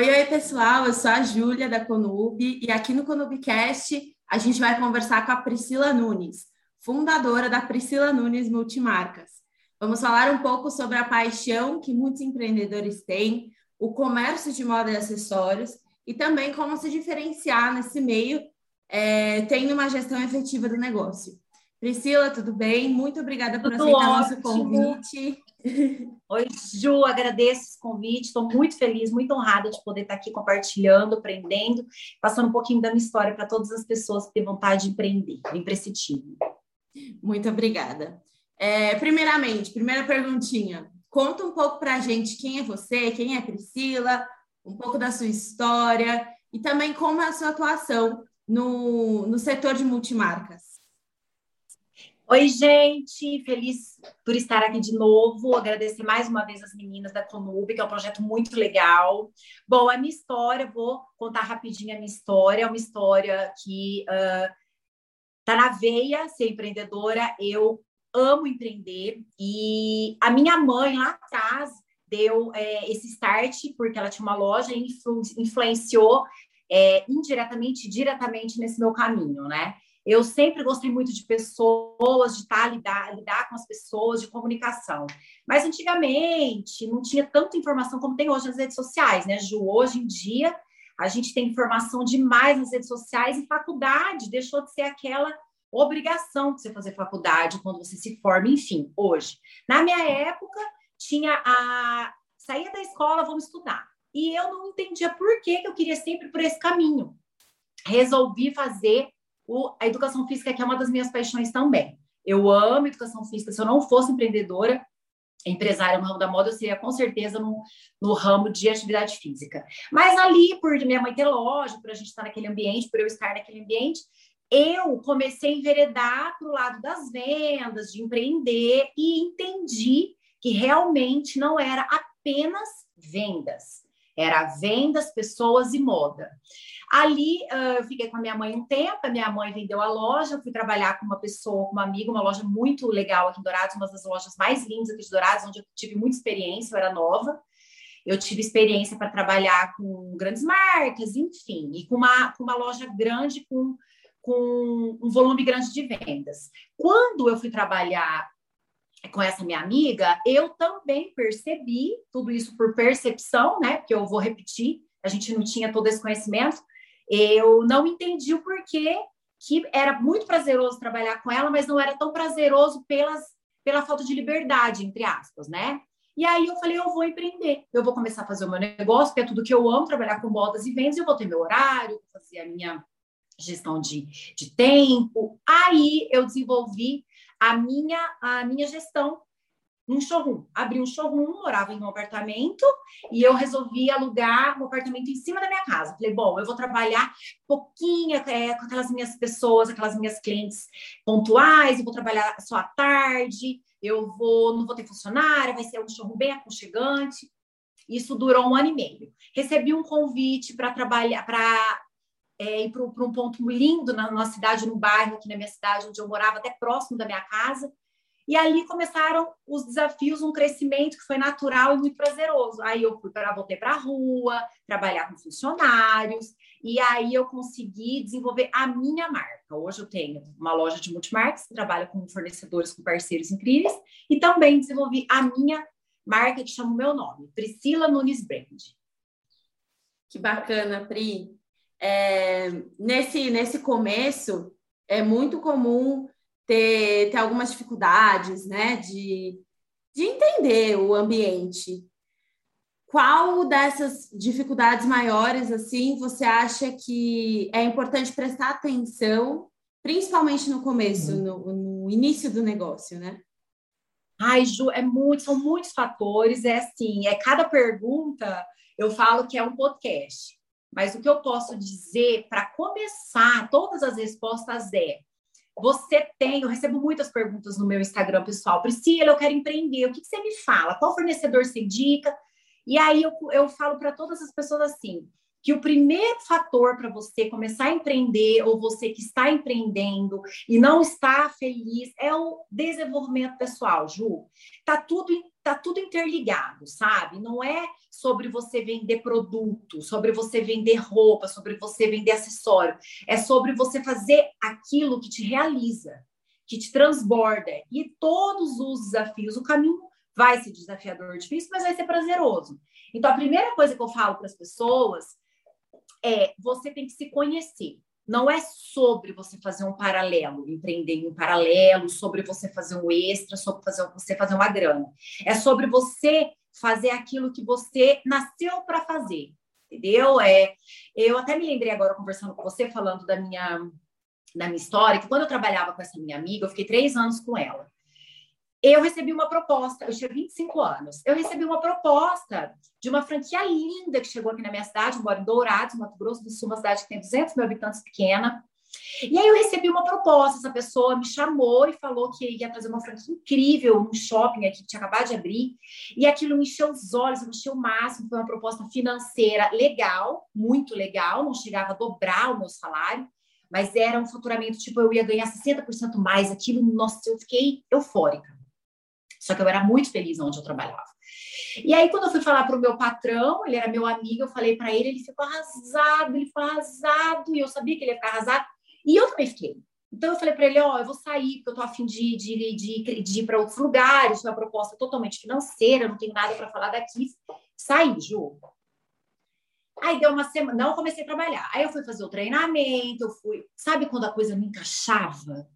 Oi, oi, pessoal. Eu sou a Júlia da Conub e aqui no Conubcast a gente vai conversar com a Priscila Nunes, fundadora da Priscila Nunes Multimarcas. Vamos falar um pouco sobre a paixão que muitos empreendedores têm, o comércio de moda e acessórios e também como se diferenciar nesse meio, é, tendo uma gestão efetiva do negócio. Priscila, tudo bem? Muito obrigada por tudo aceitar ótimo. nosso convite. Oi, Ju, agradeço esse convite, estou muito feliz, muito honrada de poder estar aqui compartilhando, aprendendo, passando um pouquinho da minha história para todas as pessoas que têm vontade de empreender, o imprescindível. Muito obrigada. É, primeiramente, primeira perguntinha, conta um pouco para a gente quem é você, quem é Priscila, um pouco da sua história e também como é a sua atuação no, no setor de multimarcas. Oi, gente, feliz por estar aqui de novo. Agradecer mais uma vez as meninas da Conub, que é um projeto muito legal. Bom, a minha história, vou contar rapidinho a minha história. É uma história que uh, tá na veia ser empreendedora. Eu amo empreender e a minha mãe lá atrás deu é, esse start porque ela tinha uma loja e influ influenciou é, indiretamente, diretamente nesse meu caminho, né? Eu sempre gostei muito de pessoas, de estar lidar, lidar com as pessoas, de comunicação. Mas antigamente não tinha tanta informação como tem hoje nas redes sociais, né, Ju? Hoje em dia a gente tem informação demais nas redes sociais e faculdade deixou de ser aquela obrigação de você fazer faculdade quando você se forma, enfim, hoje. Na minha época, tinha a saía da escola, vamos estudar. E eu não entendia por que, que eu queria sempre por esse caminho. Resolvi fazer o, a educação física, que é uma das minhas paixões também. Eu amo educação física. Se eu não fosse empreendedora, empresária no ramo da moda, eu seria com certeza no, no ramo de atividade física. Mas ali, por minha mãe ter loja, por a gente estar naquele ambiente, por eu estar naquele ambiente, eu comecei a enveredar para o lado das vendas, de empreender, e entendi que realmente não era apenas vendas, era vendas, pessoas e moda. Ali uh, eu fiquei com a minha mãe um tempo, a minha mãe vendeu a loja, fui trabalhar com uma pessoa, com uma amiga, uma loja muito legal aqui em Dourados, uma das lojas mais lindas aqui de Dourados, onde eu tive muita experiência, eu era nova. Eu tive experiência para trabalhar com grandes marcas, enfim, e com uma, com uma loja grande, com, com um volume grande de vendas. Quando eu fui trabalhar com essa minha amiga, eu também percebi tudo isso por percepção, né? Porque eu vou repetir, a gente não tinha todo esse conhecimento eu não entendi o porquê que era muito prazeroso trabalhar com ela, mas não era tão prazeroso pelas, pela falta de liberdade, entre aspas, né? E aí eu falei, eu vou empreender, eu vou começar a fazer o meu negócio, que é tudo que eu amo, trabalhar com modas e vendas, eu vou ter meu horário, fazer a minha gestão de, de tempo. Aí eu desenvolvi a minha, a minha gestão um showroom. Abri um showroom, morava em um apartamento e eu resolvi alugar um apartamento em cima da minha casa. Falei, bom, eu vou trabalhar pouquinho é, com aquelas minhas pessoas, aquelas minhas clientes pontuais, eu vou trabalhar só à tarde, eu vou, não vou ter funcionária, vai ser um showroom bem aconchegante. Isso durou um ano e meio. Recebi um convite para trabalhar, para é, ir para um ponto lindo na nossa cidade, no bairro aqui na minha cidade, onde eu morava, até próximo da minha casa. E ali começaram os desafios, um crescimento que foi natural e muito prazeroso. Aí eu fui para voltei para a rua, trabalhar com funcionários, e aí eu consegui desenvolver a minha marca. Hoje eu tenho uma loja de multimarcas que trabalha com fornecedores, com parceiros incríveis, e também desenvolvi a minha marca que chama o meu nome, Priscila Nunes Brand. Que bacana, Pri. É, nesse, nesse começo, é muito comum ter, ter algumas dificuldades, né, de, de entender o ambiente. Qual dessas dificuldades maiores, assim, você acha que é importante prestar atenção, principalmente no começo, uhum. no, no início do negócio, né? Ai, Ju, é muito, são muitos fatores, é assim, é cada pergunta, eu falo que é um podcast. Mas o que eu posso dizer para começar, todas as respostas é você tem, eu recebo muitas perguntas no meu Instagram pessoal. Priscila, eu quero empreender. O que, que você me fala? Qual fornecedor você indica? E aí eu, eu falo para todas as pessoas assim: que o primeiro fator para você começar a empreender, ou você que está empreendendo e não está feliz, é o desenvolvimento pessoal, Ju. Tá tudo tá tudo interligado, sabe? Não é sobre você vender produto, sobre você vender roupa, sobre você vender acessório. É sobre você fazer aquilo que te realiza, que te transborda. E todos os desafios, o caminho vai ser desafiador, difícil, mas vai ser prazeroso. Então, a primeira coisa que eu falo para as pessoas é: você tem que se conhecer. Não é sobre você fazer um paralelo, empreender em um paralelo, sobre você fazer um extra, sobre fazer, você fazer uma grana. É sobre você fazer aquilo que você nasceu para fazer, entendeu? É, eu até me lembrei agora conversando com você, falando da minha, da minha história, que quando eu trabalhava com essa minha amiga, eu fiquei três anos com ela eu recebi uma proposta, eu tinha 25 anos, eu recebi uma proposta de uma franquia linda que chegou aqui na minha cidade, eu moro em Dourados, Mato Grosso do Sul, uma cidade que tem 200 mil habitantes pequena. E aí eu recebi uma proposta, essa pessoa me chamou e falou que ia trazer uma franquia incrível, um shopping aqui que tinha acabado de abrir, e aquilo me encheu os olhos, me encheu o máximo, foi uma proposta financeira legal, muito legal, não chegava a dobrar o meu salário, mas era um faturamento, tipo, eu ia ganhar 60% mais, aquilo, nossa, eu fiquei eufórica. Só que eu era muito feliz onde eu trabalhava. E aí, quando eu fui falar para o meu patrão, ele era meu amigo, eu falei para ele, ele ficou arrasado, ele ficou arrasado, e eu sabia que ele ia ficar arrasado, e eu também fiquei. Então, eu falei para ele: Ó, oh, eu vou sair, porque eu tô afim de, de, de, de ir para outros lugares, uma proposta totalmente financeira, não tenho nada para falar daqui. Saí, Ju. Aí deu uma semana, não comecei a trabalhar. Aí eu fui fazer o treinamento, eu fui. Sabe quando a coisa me encaixava?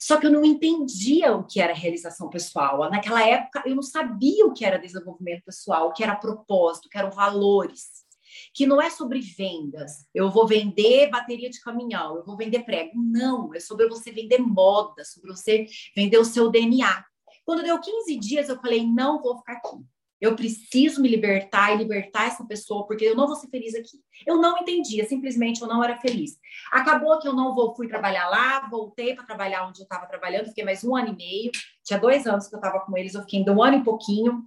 Só que eu não entendia o que era realização pessoal. Naquela época, eu não sabia o que era desenvolvimento pessoal, o que era propósito, o que eram valores. Que não é sobre vendas. Eu vou vender bateria de caminhão, eu vou vender prego. Não, é sobre você vender moda, sobre você vender o seu DNA. Quando deu 15 dias, eu falei: não vou ficar aqui. Eu preciso me libertar e libertar essa pessoa, porque eu não vou ser feliz aqui. Eu não entendia, simplesmente eu não era feliz. Acabou que eu não vou, fui trabalhar lá, voltei para trabalhar onde eu estava trabalhando, fiquei mais um ano e meio. Tinha dois anos que eu estava com eles, eu fiquei ainda um ano e pouquinho.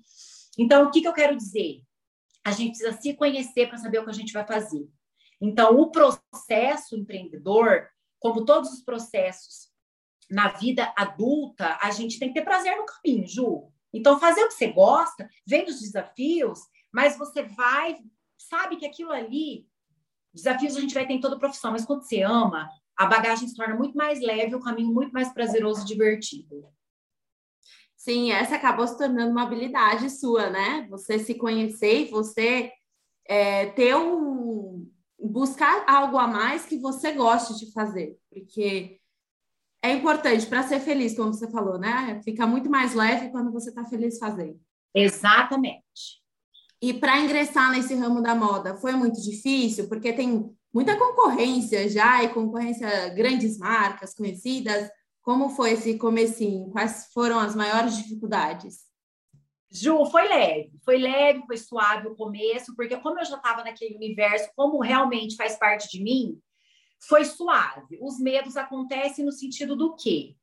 Então, o que, que eu quero dizer? A gente precisa se conhecer para saber o que a gente vai fazer. Então, o processo empreendedor, como todos os processos na vida adulta, a gente tem que ter prazer no caminho, Ju. Então, fazer o que você gosta, vem os desafios, mas você vai, sabe que aquilo ali, desafios a gente vai ter em toda profissão, mas quando você ama, a bagagem se torna muito mais leve, o caminho muito mais prazeroso e divertido. Sim, essa acabou se tornando uma habilidade sua, né? Você se conhecer e você é, ter um. buscar algo a mais que você goste de fazer. Porque é importante para ser feliz, como você falou, né? Fica muito mais leve quando você está feliz fazendo. Exatamente. E para ingressar nesse ramo da moda foi muito difícil, porque tem muita concorrência já e concorrência grandes marcas conhecidas. Como foi esse comecinho? Quais foram as maiores dificuldades? Ju, foi leve, foi leve, foi suave o começo, porque como eu já estava naquele universo, como realmente faz parte de mim, foi suave. Os medos acontecem no sentido do quê?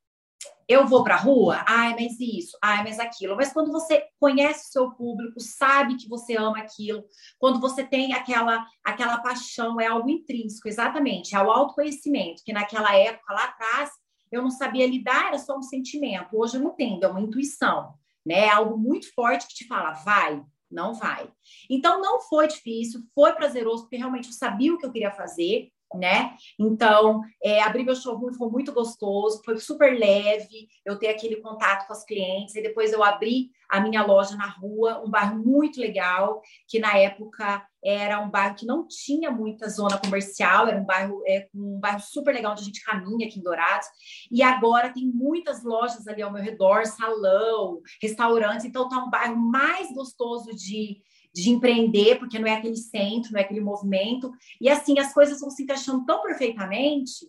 Eu vou para a rua, ai, mas isso, ai, mas aquilo. Mas quando você conhece o seu público, sabe que você ama aquilo, quando você tem aquela aquela paixão, é algo intrínseco, exatamente, é o autoconhecimento, que naquela época, lá atrás, eu não sabia lidar, era só um sentimento. Hoje eu não entendo, é uma intuição, né? É algo muito forte que te fala, vai, não vai. Então não foi difícil, foi prazeroso, porque realmente eu sabia o que eu queria fazer né? Então, é, abrir meu showroom foi muito gostoso, foi super leve, eu ter aquele contato com as clientes, e depois eu abri a minha loja na rua, um bairro muito legal, que na época era um bairro que não tinha muita zona comercial, era um bairro, é, um bairro super legal onde a gente caminha aqui em Dourados, e agora tem muitas lojas ali ao meu redor, salão, restaurantes, então tá um bairro mais gostoso de de empreender, porque não é aquele centro, não é aquele movimento. E assim, as coisas vão se encaixando tão perfeitamente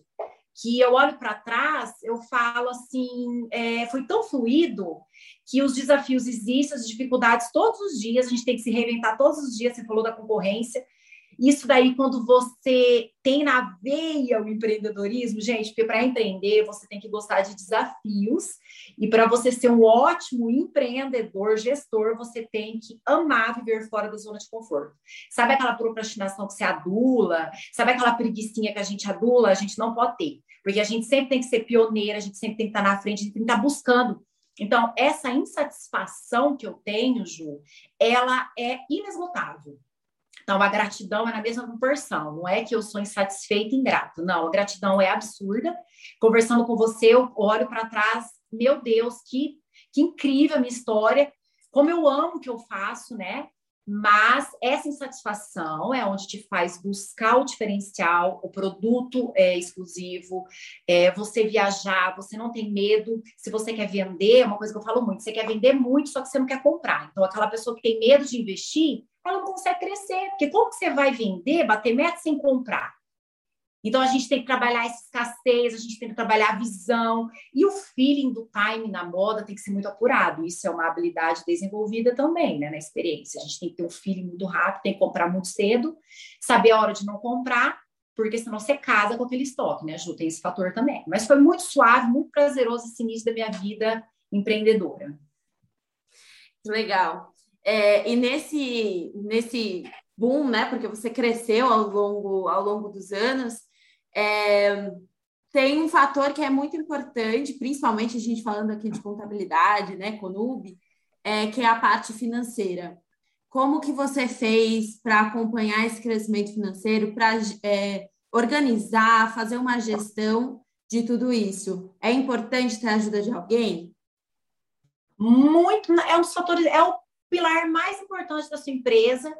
que eu olho para trás, eu falo assim, é, foi tão fluido que os desafios existem, as dificuldades todos os dias, a gente tem que se reinventar todos os dias, você falou da concorrência, isso daí, quando você tem na veia o empreendedorismo, gente, porque para empreender você tem que gostar de desafios, e para você ser um ótimo empreendedor, gestor, você tem que amar viver fora da zona de conforto. Sabe aquela procrastinação que você adula? Sabe aquela preguiçinha que a gente adula? A gente não pode ter, porque a gente sempre tem que ser pioneira, a gente sempre tem que estar na frente, a gente tem que estar buscando Então, essa insatisfação que eu tenho, Ju, ela é inesgotável. Então, a gratidão é na mesma proporção. Não é que eu sou insatisfeita e ingrata. Não, a gratidão é absurda. Conversando com você, eu olho para trás. Meu Deus, que, que incrível a minha história. Como eu amo o que eu faço, né? Mas essa insatisfação é onde te faz buscar o diferencial, o produto é, exclusivo, é, você viajar, você não tem medo. Se você quer vender, é uma coisa que eu falo muito, você quer vender muito, só que você não quer comprar. Então, aquela pessoa que tem medo de investir, ela não consegue crescer. Porque como que você vai vender, bater meta sem comprar? Então, a gente tem que trabalhar essa escassez, a gente tem que trabalhar a visão. E o feeling do time na moda tem que ser muito apurado. Isso é uma habilidade desenvolvida também, né, na experiência. A gente tem que ter um feeling muito rápido, tem que comprar muito cedo, saber a hora de não comprar, porque senão você casa com aquele estoque, né, Ju? Tem esse fator também. Mas foi muito suave, muito prazeroso esse início da minha vida empreendedora. Legal. É, e nesse, nesse boom, né? Porque você cresceu ao longo, ao longo dos anos, é, tem um fator que é muito importante, principalmente a gente falando aqui de contabilidade, né, Conub, é, que é a parte financeira. Como que você fez para acompanhar esse crescimento financeiro, para é, organizar, fazer uma gestão de tudo isso? É importante ter a ajuda de alguém? Muito, é um dos fatores, é o pilar mais importante da sua empresa,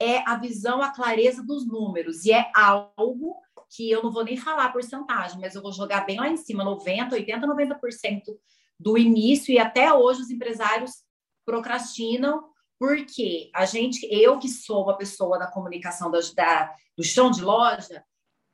é a visão, a clareza dos números, e é algo que eu não vou nem falar porcentagem, mas eu vou jogar bem lá em cima, 90, 80, 90% do início e até hoje os empresários procrastinam porque a gente, eu que sou uma pessoa da comunicação da, da do chão de loja,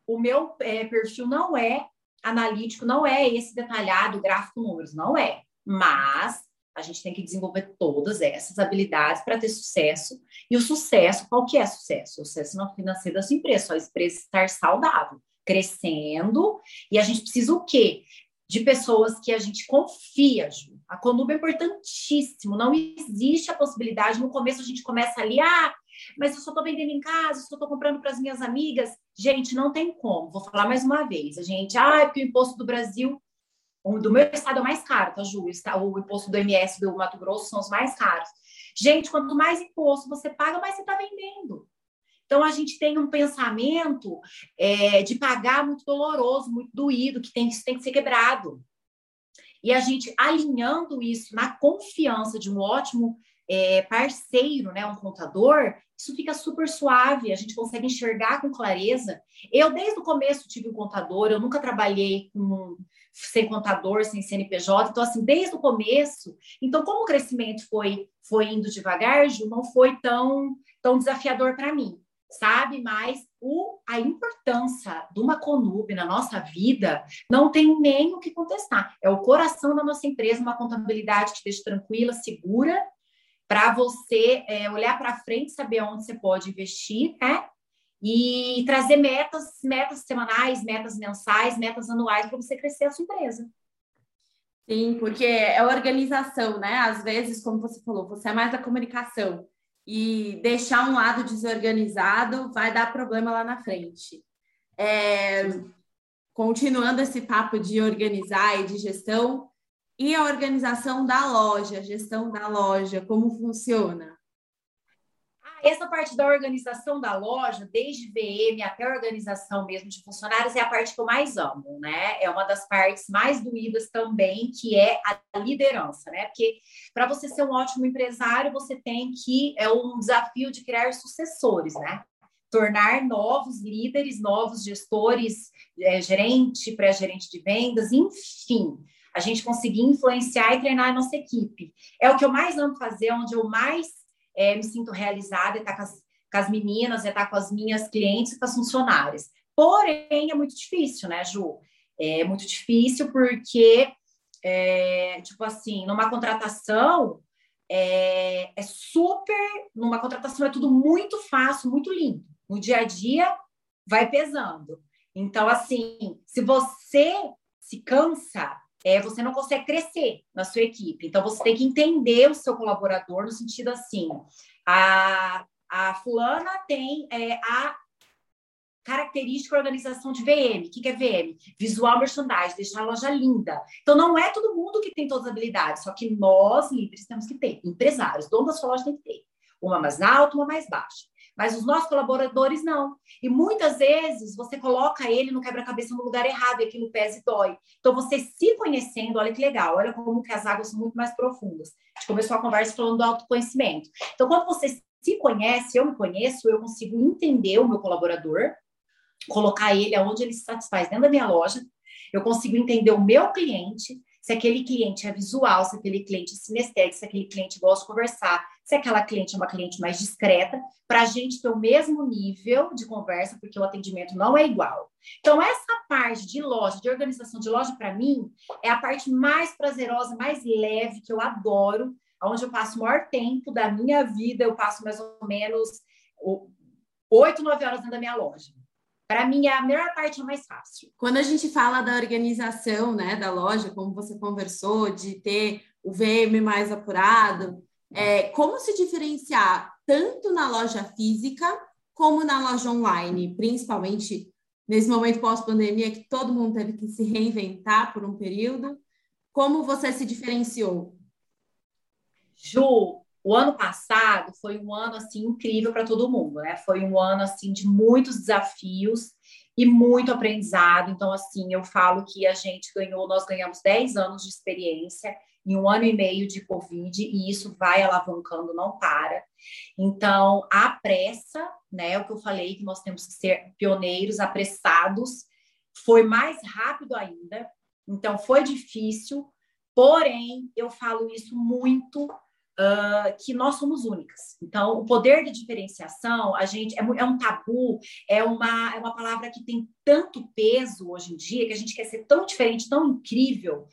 o meu é, perfil não é analítico, não é esse detalhado gráfico números, não é. Mas a gente tem que desenvolver todas essas habilidades para ter sucesso. E o sucesso, qual que é sucesso? O sucesso não financeiro da sua empresa, sua empresa estar saudável, crescendo. E a gente precisa o quê? De pessoas que a gente confia, Ju. A Conduba é importantíssimo. Não existe a possibilidade. No começo a gente começa ali, ah, mas eu só estou vendendo em casa, só estou comprando para as minhas amigas. Gente, não tem como. Vou falar mais uma vez. A gente, ah, é porque o imposto do Brasil o do meu estado é o mais caro, tá, Ju? O imposto do MS do Mato Grosso são os mais caros. Gente, quanto mais imposto você paga, mais você está vendendo. Então, a gente tem um pensamento é, de pagar muito doloroso, muito doído, que tem, tem que ser quebrado. E a gente alinhando isso na confiança de um ótimo é, parceiro, né, um contador, isso fica super suave, a gente consegue enxergar com clareza. Eu, desde o começo, tive um contador, eu nunca trabalhei com sem contador, sem CNPJ. Então, assim, desde o começo. Então, como o crescimento foi, foi indo devagar, Ju, não foi tão, tão desafiador para mim, sabe? Mas o, a importância de uma Conub na nossa vida não tem nem o que contestar. É o coração da nossa empresa, uma contabilidade que te deixa tranquila, segura, para você é, olhar para frente, saber onde você pode investir, né? E trazer metas, metas semanais, metas mensais, metas anuais para você crescer a sua empresa. Sim, porque é organização, né? Às vezes, como você falou, você é mais da comunicação e deixar um lado desorganizado vai dar problema lá na frente. É, continuando esse papo de organizar e de gestão, e a organização da loja, gestão da loja, como funciona? Essa parte da organização da loja, desde VM até organização mesmo de funcionários, é a parte que eu mais amo, né? É uma das partes mais doídas também, que é a liderança, né? Porque para você ser um ótimo empresário, você tem que é um desafio de criar sucessores, né? Tornar novos líderes, novos gestores, é, gerente, pré-gerente de vendas, enfim a gente conseguir influenciar e treinar a nossa equipe. É o que eu mais amo fazer, onde eu mais é, me sinto realizada, estar tá com as, com as meninas, estar tá com as minhas clientes e com as funcionárias. Porém, é muito difícil, né, Ju? É muito difícil porque, é, tipo assim, numa contratação, é, é, super. Numa contratação é tudo muito fácil, muito lindo. No dia a dia, vai pesando. Então, assim, se você se cansa, é, você não consegue crescer na sua equipe. Então, você tem que entender o seu colaborador no sentido assim, a, a fulana tem é, a característica organização de VM. O que, é VM? Visual merchandising, deixar a loja linda. Então, não é todo mundo que tem todas as habilidades, só que nós, líderes, temos que ter. Empresários, dono da sua loja tem que ter. Uma mais alta, uma mais baixa. Mas os nossos colaboradores não. E muitas vezes você coloca ele no quebra-cabeça no lugar errado e aquilo pesa e dói. Então, você se conhecendo, olha que legal, olha como que as águas são muito mais profundas. A gente começou a conversa falando do autoconhecimento. Então, quando você se conhece, eu me conheço, eu consigo entender o meu colaborador, colocar ele aonde ele se satisfaz dentro da minha loja, eu consigo entender o meu cliente, se aquele cliente é visual, se aquele cliente é sinestésico, se aquele cliente gosta de conversar, se aquela cliente é uma cliente mais discreta, para a gente ter o mesmo nível de conversa, porque o atendimento não é igual. Então, essa parte de loja, de organização de loja, para mim, é a parte mais prazerosa, mais leve, que eu adoro, onde eu passo o maior tempo da minha vida, eu passo mais ou menos oito, nove horas dentro da minha loja. Para mim, é a melhor parte é mais fácil. Quando a gente fala da organização né, da loja, como você conversou, de ter o VM mais apurado, é, como se diferenciar tanto na loja física como na loja online, principalmente nesse momento pós-pandemia que todo mundo teve que se reinventar por um período? Como você se diferenciou? Ju, o ano passado foi um ano assim incrível para todo mundo, né? Foi um ano assim de muitos desafios e muito aprendizado. Então, assim, eu falo que a gente ganhou, nós ganhamos 10 anos de experiência em um ano e meio de Covid, e isso vai alavancando, não para. Então, a pressa, né? O que eu falei, que nós temos que ser pioneiros, apressados, foi mais rápido ainda. Então, foi difícil, porém, eu falo isso muito uh, que nós somos únicas. Então, o poder de diferenciação, a gente é, é, um tabu, é uma, é uma palavra que tem tanto peso hoje em dia, que a gente quer ser tão diferente, tão incrível,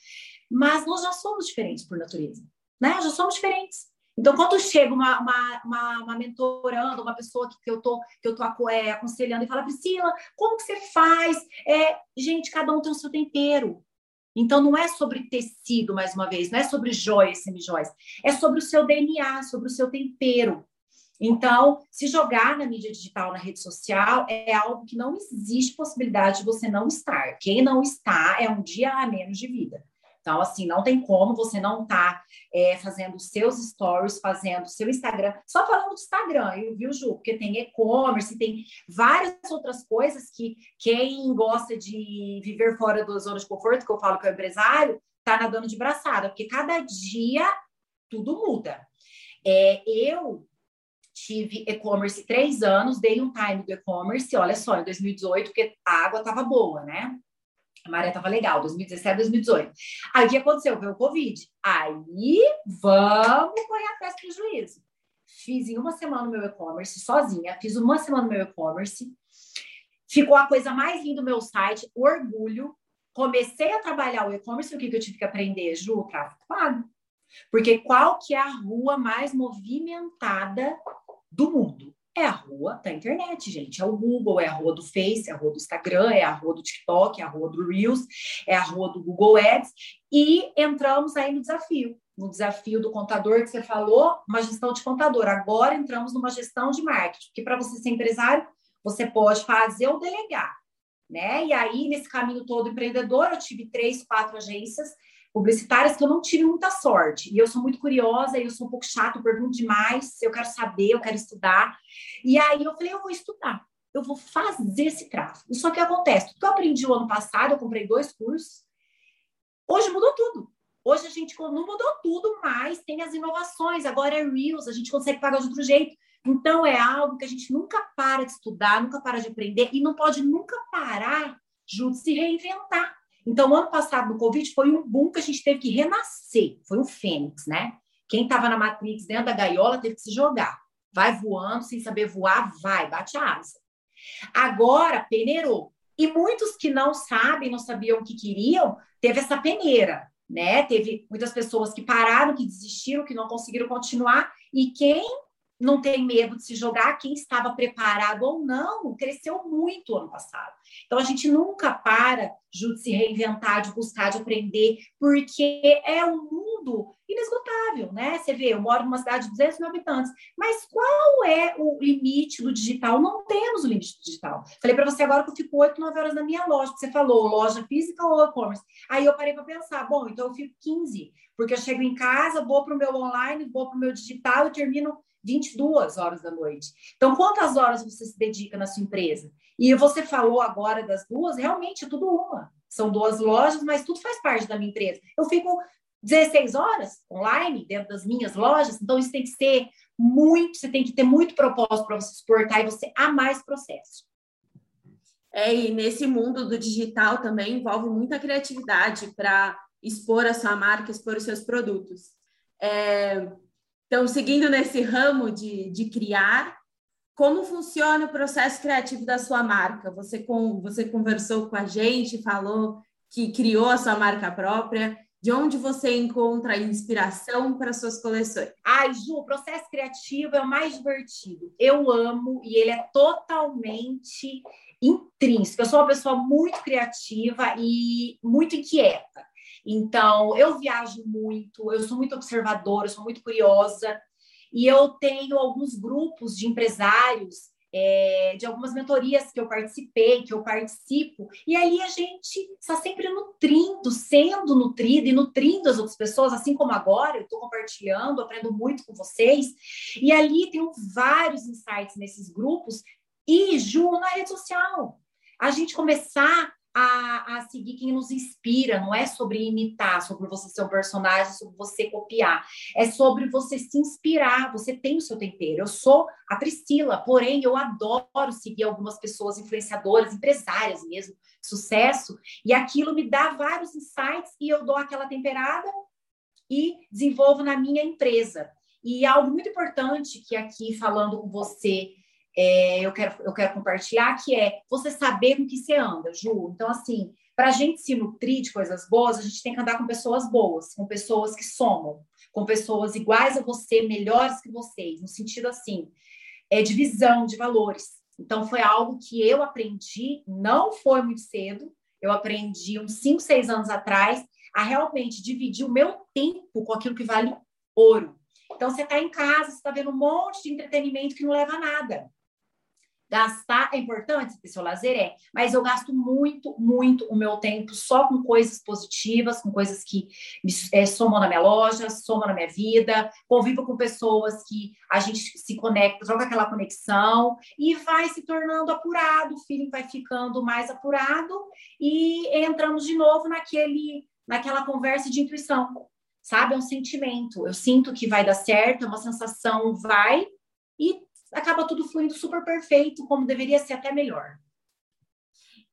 mas nós já somos diferentes por natureza, né? Já somos diferentes. Então, quando chega uma, uma, uma, uma mentorando, uma pessoa que, que eu tô, que eu tô é, aconselhando e fala, Priscila, como que você faz? É, gente, cada um tem o seu tempero. Então, não é sobre tecido, mais uma vez, não é sobre joias, semijoias, é sobre o seu DNA, sobre o seu tempero. Então, se jogar na mídia digital, na rede social, é algo que não existe possibilidade de você não estar. Quem não está é um dia a menos de vida. Então, assim, não tem como você não tá, é, fazendo seus stories, fazendo seu Instagram, só falando do Instagram, viu, Ju? Porque tem e-commerce, tem várias outras coisas que quem gosta de viver fora da zona de conforto, que eu falo que é o empresário, tá nadando de braçada, porque cada dia tudo muda. É, eu tive e-commerce três anos, dei um time do e-commerce, olha só, em 2018, porque a água estava boa, né? A maré estava legal, 2017, 2018. Aí o que aconteceu? Veio o Covid. Aí vamos correr atrás do prejuízo. Fiz em uma semana o meu e-commerce sozinha, fiz uma semana o meu e-commerce. Ficou a coisa mais linda do meu site, orgulho. Comecei a trabalhar o e-commerce, o que, que eu tive que aprender, Ju? Pago. Porque qual que é a rua mais movimentada do mundo? É a rua da internet, gente. É o Google, é a rua do Face, é a rua do Instagram, é a rua do TikTok, é a rua do Reels, é a rua do Google Ads. E entramos aí no desafio. No desafio do contador que você falou, uma gestão de contador. Agora entramos numa gestão de marketing, porque para você ser empresário, você pode fazer ou delegar. Né? E aí, nesse caminho todo empreendedor, eu tive três, quatro agências publicitárias que eu não tive muita sorte. E eu sou muito curiosa, e eu sou um pouco chata, eu pergunto demais, eu quero saber, eu quero estudar. E aí eu falei, eu vou estudar, eu vou fazer esse tráfego. Só que acontece, o que eu aprendi o ano passado, eu comprei dois cursos, hoje mudou tudo. Hoje a gente não mudou tudo, mas tem as inovações. Agora é Reels, a gente consegue pagar de outro jeito. Então é algo que a gente nunca para de estudar, nunca para de aprender e não pode nunca parar de se reinventar. Então, ano passado, no Covid, foi um boom que a gente teve que renascer. Foi um fênix, né? Quem estava na Matrix, dentro da gaiola, teve que se jogar. Vai voando, sem saber voar, vai, bate a asa. Agora, peneirou. E muitos que não sabem, não sabiam o que queriam, teve essa peneira, né? Teve muitas pessoas que pararam, que desistiram, que não conseguiram continuar. E quem não tem medo de se jogar, quem estava preparado ou não, cresceu muito ano passado. Então a gente nunca para de se reinventar, de buscar, de aprender, porque é um mundo inesgotável né? Você vê, eu moro numa cidade de 200 mil habitantes, mas qual é o limite do digital? Não temos o limite do digital. Falei para você agora que eu fico 8, 9 horas na minha loja, você falou loja física ou e-commerce. Aí eu parei para pensar, bom, então eu fico 15, porque eu chego em casa, vou para o meu online, vou para o meu digital e termino 22 horas da noite. Então, quantas horas você se dedica na sua empresa? E você falou agora das duas, realmente é tudo uma. São duas lojas, mas tudo faz parte da minha empresa. Eu fico 16 horas online dentro das minhas lojas, então isso tem que ser muito, você tem que ter muito propósito para você exportar e você amar esse processo. É, e nesse mundo do digital também envolve muita criatividade para expor a sua marca, expor os seus produtos. É, então, seguindo nesse ramo de, de criar, como funciona o processo criativo da sua marca? Você, com, você conversou com a gente, falou que criou a sua marca própria. De onde você encontra inspiração para suas coleções? Ai, Ju, o processo criativo é o mais divertido. Eu amo e ele é totalmente intrínseco. Eu sou uma pessoa muito criativa e muito inquieta. Então, eu viajo muito, eu sou muito observadora, eu sou muito curiosa. E eu tenho alguns grupos de empresários, é, de algumas mentorias que eu participei, que eu participo, e ali a gente está sempre nutrindo, sendo nutrido e nutrindo as outras pessoas, assim como agora, eu estou compartilhando, aprendo muito com vocês, e ali tem vários insights nesses grupos, e Ju, na rede social. A gente começar a, a, seguir quem nos inspira, não é sobre imitar, sobre você ser um personagem, sobre você copiar. É sobre você se inspirar, você tem o seu tempero. Eu sou a Priscila, porém eu adoro seguir algumas pessoas influenciadoras, empresárias mesmo, sucesso, e aquilo me dá vários insights e eu dou aquela temperada e desenvolvo na minha empresa. E algo muito importante que aqui falando com você é, eu, quero, eu quero compartilhar, que é você saber com que você anda, Ju. Então, assim, para a gente se nutrir de coisas boas, a gente tem que andar com pessoas boas, com pessoas que somam, com pessoas iguais a você, melhores que vocês, no sentido assim, é de visão, de valores. Então, foi algo que eu aprendi, não foi muito cedo, eu aprendi uns 5, 6 anos atrás, a realmente dividir o meu tempo com aquilo que vale ouro. Então, você está em casa, você está vendo um monte de entretenimento que não leva a nada. Gastar é importante, seu lazer é, mas eu gasto muito, muito o meu tempo só com coisas positivas, com coisas que é, somam na minha loja, somam na minha vida, convivo com pessoas que a gente se conecta, troca aquela conexão e vai se tornando apurado, o feeling vai ficando mais apurado e entramos de novo naquele, naquela conversa de intuição, sabe? É um sentimento. Eu sinto que vai dar certo, é uma sensação, vai, e acaba tudo fluindo super perfeito, como deveria ser até melhor.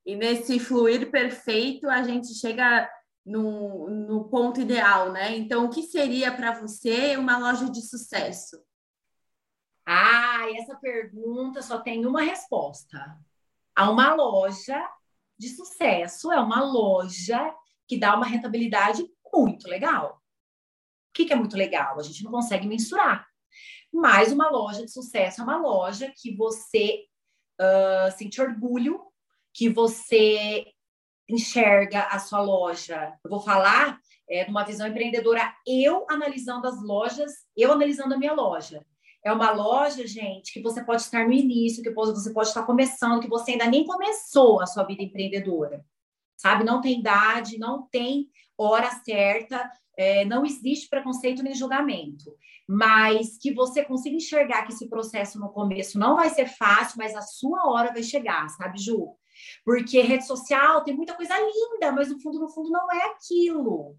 E nesse fluir perfeito, a gente chega no, no ponto ideal, né? Então, o que seria para você uma loja de sucesso? Ah, essa pergunta só tem uma resposta. A uma loja de sucesso é uma loja que dá uma rentabilidade muito legal. O que, que é muito legal? A gente não consegue mensurar. Mas uma loja de sucesso é uma loja que você uh, sente orgulho, que você enxerga a sua loja. Eu vou falar é, uma visão empreendedora, eu analisando as lojas, eu analisando a minha loja. É uma loja, gente, que você pode estar no início, que você pode estar começando, que você ainda nem começou a sua vida empreendedora. Sabe? Não tem idade, não tem hora certa, é, não existe preconceito nem julgamento mas que você consiga enxergar que esse processo no começo não vai ser fácil, mas a sua hora vai chegar, sabe, Ju? Porque rede social tem muita coisa linda, mas no fundo, no fundo, não é aquilo.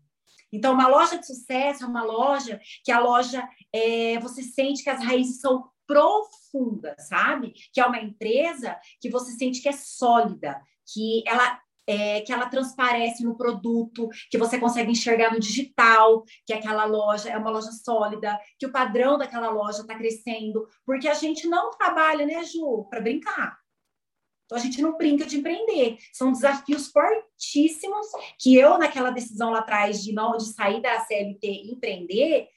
Então, uma loja de sucesso é uma loja que a loja é, você sente que as raízes são profundas, sabe? Que é uma empresa que você sente que é sólida, que ela é, que ela transparece no produto, que você consegue enxergar no digital, que aquela loja é uma loja sólida, que o padrão daquela loja está crescendo, porque a gente não trabalha, né, Ju, para brincar. Então a gente não brinca de empreender. São desafios fortíssimos que eu, naquela decisão lá atrás de não de sair da CLT e empreender,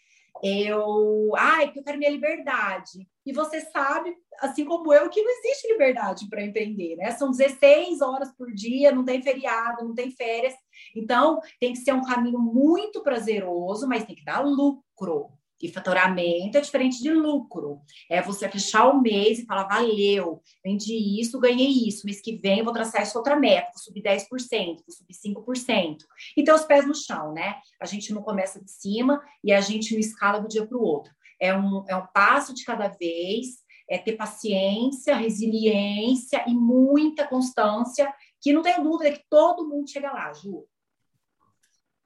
eu, ai, porque eu quero minha liberdade. E você sabe, assim como eu, que não existe liberdade para empreender, né? São 16 horas por dia, não tem feriado, não tem férias. Então, tem que ser um caminho muito prazeroso, mas tem que dar lucro. E faturamento é diferente de lucro. É você fechar o mês e falar, valeu, vendi isso, ganhei isso. Mês que vem vou traçar essa outra meta, vou subir 10%, vou subir 5%. E ter os pés no chão, né? A gente não começa de cima e a gente não escala do dia para o outro. É um, é um passo de cada vez, é ter paciência, resiliência e muita constância, que não tenho dúvida que todo mundo chega lá, Ju.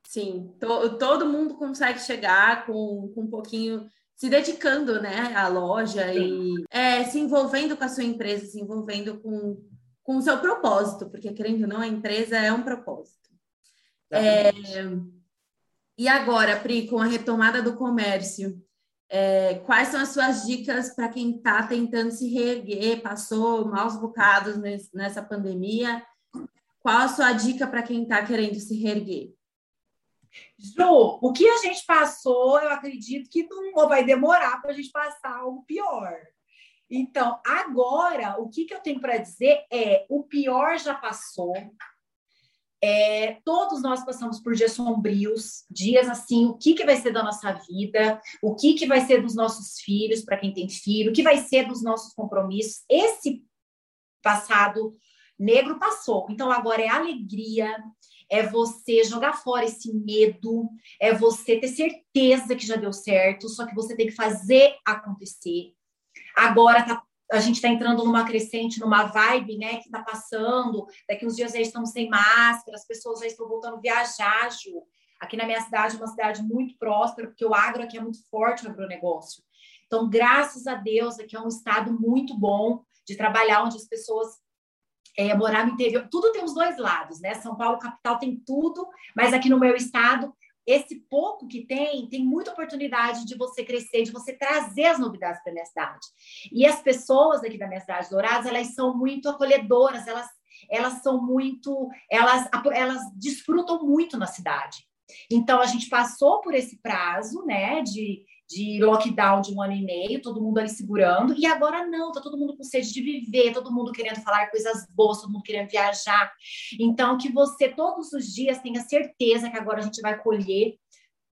Sim, to, todo mundo consegue chegar com, com um pouquinho se dedicando, né, à loja Sim. e é, se envolvendo com a sua empresa, se envolvendo com, com o seu propósito, porque querendo ou não, a empresa é um propósito. É, e agora, Pri, com a retomada do comércio, é, quais são as suas dicas para quem está tentando se reerguer, passou maus bocados nessa pandemia? Qual a sua dica para quem está querendo se reerguer? Ju, o que a gente passou, eu acredito que não vai demorar para a gente passar algo pior. Então, agora, o que, que eu tenho para dizer é: o pior já passou. É, todos nós passamos por dias sombrios, dias assim, o que, que vai ser da nossa vida, o que, que vai ser dos nossos filhos, para quem tem filho, o que vai ser dos nossos compromissos. Esse passado negro passou. Então, agora é alegria, é você jogar fora esse medo, é você ter certeza que já deu certo, só que você tem que fazer acontecer. Agora tá, a gente está entrando numa crescente, numa vibe, né, que está passando. Daqui uns dias já estamos sem máscara, as pessoas já estão voltando a viajar, Ju. Aqui na minha cidade, uma cidade muito próspera, porque o agro aqui é muito forte, o agronegócio. Então, graças a Deus, aqui é um estado muito bom de trabalhar, onde as pessoas é, morar no interior, tudo tem os dois lados, né? São Paulo capital tem tudo, mas aqui no meu estado, esse pouco que tem, tem muita oportunidade de você crescer, de você trazer as novidades para minha cidade. E as pessoas aqui da minha cidade, Dourados, elas são muito acolhedoras, elas elas são muito, elas elas desfrutam muito na cidade. Então a gente passou por esse prazo, né, de de lockdown de um ano e meio, todo mundo ali segurando, e agora não, tá todo mundo com sede de viver, todo mundo querendo falar coisas boas, todo mundo querendo viajar. Então, que você todos os dias tenha certeza que agora a gente vai colher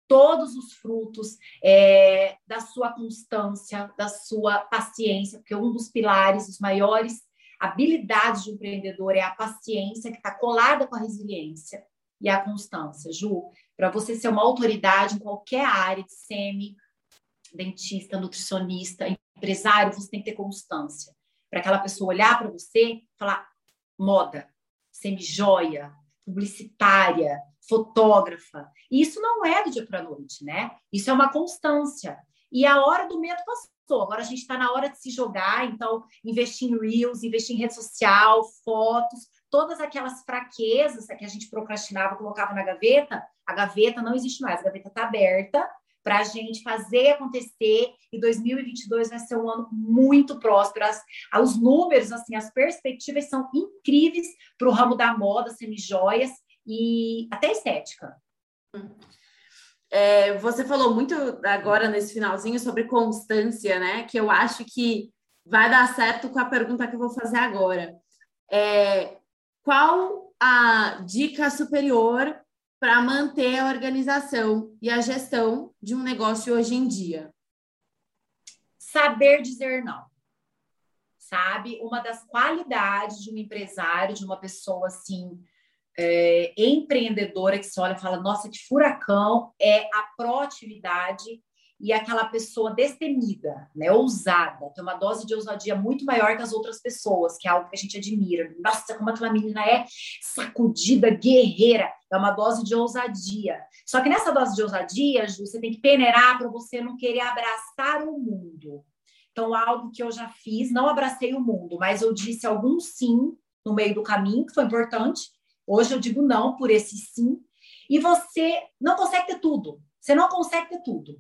todos os frutos é, da sua constância, da sua paciência, porque um dos pilares, os maiores habilidades de um empreendedor é a paciência, que está colada com a resiliência e a constância. Ju, para você ser uma autoridade em qualquer área de semi, dentista, nutricionista, empresário, você tem que ter constância. Para aquela pessoa olhar para você falar moda, semi-joia, publicitária, fotógrafa. E isso não é do dia para a noite, né? Isso é uma constância. E a hora do medo passou. Agora a gente está na hora de se jogar, então investir em Reels, investir em rede social, fotos, todas aquelas fraquezas que a gente procrastinava, colocava na gaveta, a gaveta não existe mais, a gaveta está aberta para a gente fazer acontecer. E 2022 vai ser um ano muito próspero. As, os números, assim, as perspectivas são incríveis para o ramo da moda, semijoias e até estética. É, você falou muito agora nesse finalzinho sobre constância, né? Que eu acho que vai dar certo com a pergunta que eu vou fazer agora. É, qual a dica superior para manter a organização e a gestão de um negócio hoje em dia? Saber dizer não. Sabe? Uma das qualidades de um empresário, de uma pessoa assim, é, empreendedora que se olha e fala, nossa, que furacão, é a proatividade e aquela pessoa destemida, né, ousada, tem uma dose de ousadia muito maior que as outras pessoas, que é algo que a gente admira. Nossa, como aquela menina é sacudida, guerreira, é uma dose de ousadia. Só que nessa dose de ousadia, Ju, você tem que peneirar para você não querer abraçar o mundo. Então, algo que eu já fiz, não abracei o mundo, mas eu disse algum sim no meio do caminho, que foi importante. Hoje eu digo não por esse sim. E você não consegue ter tudo. Você não consegue ter tudo.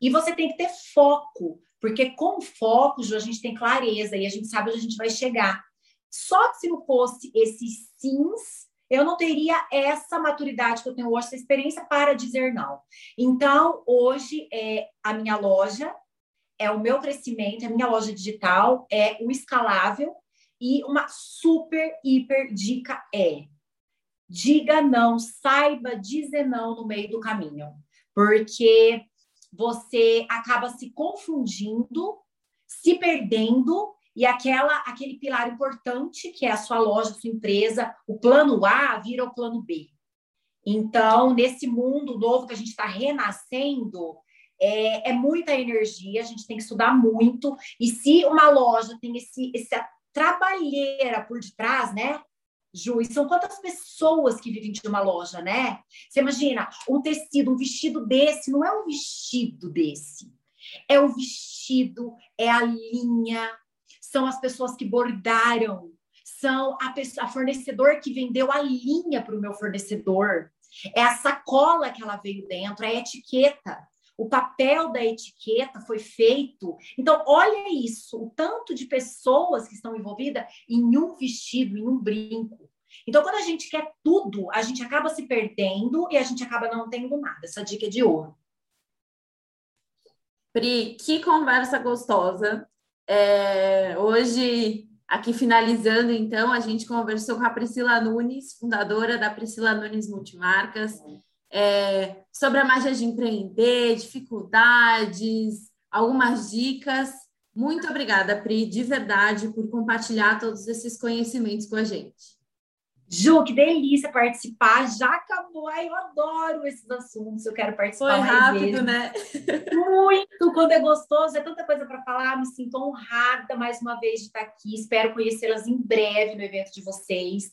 E você tem que ter foco, porque com foco, a gente tem clareza e a gente sabe onde a gente vai chegar. Só que se não fosse esses sims, eu não teria essa maturidade que eu tenho hoje, essa experiência para dizer não. Então, hoje, é a minha loja, é o meu crescimento, a minha loja digital, é o escalável. E uma super, hiper dica é: diga não, saiba dizer não no meio do caminho. Porque você acaba se confundindo, se perdendo e aquela aquele pilar importante que é a sua loja, sua empresa, o plano A vira o plano B. Então, nesse mundo novo que a gente está renascendo, é, é, muita energia, a gente tem que estudar muito. E se uma loja tem esse, essa trabalheira por detrás, né? Ju, e são quantas pessoas que vivem de uma loja, né? Você imagina, um tecido, um vestido desse, não é um vestido desse. É o vestido, é a linha, são as pessoas que bordaram, são a, pessoa, a fornecedor que vendeu a linha para o meu fornecedor, é a sacola que ela veio dentro, é a etiqueta. O papel da etiqueta foi feito. Então, olha isso, o tanto de pessoas que estão envolvidas em um vestido, em um brinco. Então, quando a gente quer tudo, a gente acaba se perdendo e a gente acaba não tendo nada. Essa dica é de ouro. Pri, que conversa gostosa. É, hoje, aqui finalizando, então, a gente conversou com a Priscila Nunes, fundadora da Priscila Nunes Multimarcas, é, sobre a magia de empreender, dificuldades, algumas dicas. Muito obrigada, Pri, de verdade, por compartilhar todos esses conhecimentos com a gente. Ju, que delícia participar. Já acabou. Ai, eu adoro esses assuntos. Eu quero participar Foi mais rápido, vezes. né? Muito. Quando é gostoso, é tanta coisa para falar. Me sinto honrada mais uma vez de estar aqui. Espero conhecê-las em breve no evento de vocês.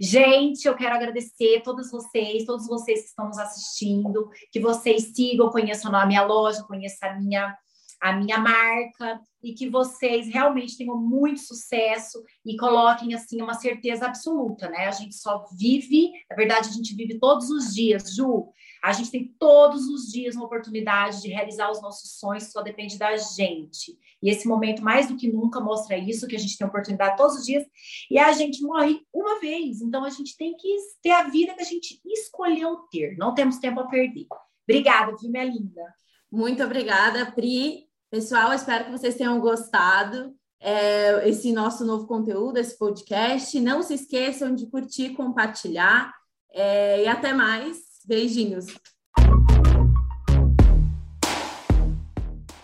Gente, eu quero agradecer a todos vocês, todos vocês que estão nos assistindo, que vocês sigam, conheçam a minha loja, conheçam a minha a minha marca e que vocês realmente tenham muito sucesso e coloquem assim uma certeza absoluta, né? A gente só vive, na verdade, a gente vive todos os dias, Ju. A gente tem todos os dias uma oportunidade de realizar os nossos sonhos, só depende da gente. E esse momento, mais do que nunca, mostra isso, que a gente tem oportunidade todos os dias, e a gente morre uma vez. Então, a gente tem que ter a vida que a gente escolheu ter. Não temos tempo a perder. Obrigada, viu, minha linda? Muito obrigada, Pri. Pessoal, espero que vocês tenham gostado é, esse nosso novo conteúdo, esse podcast. Não se esqueçam de curtir, compartilhar é, e até mais. Beijinhos.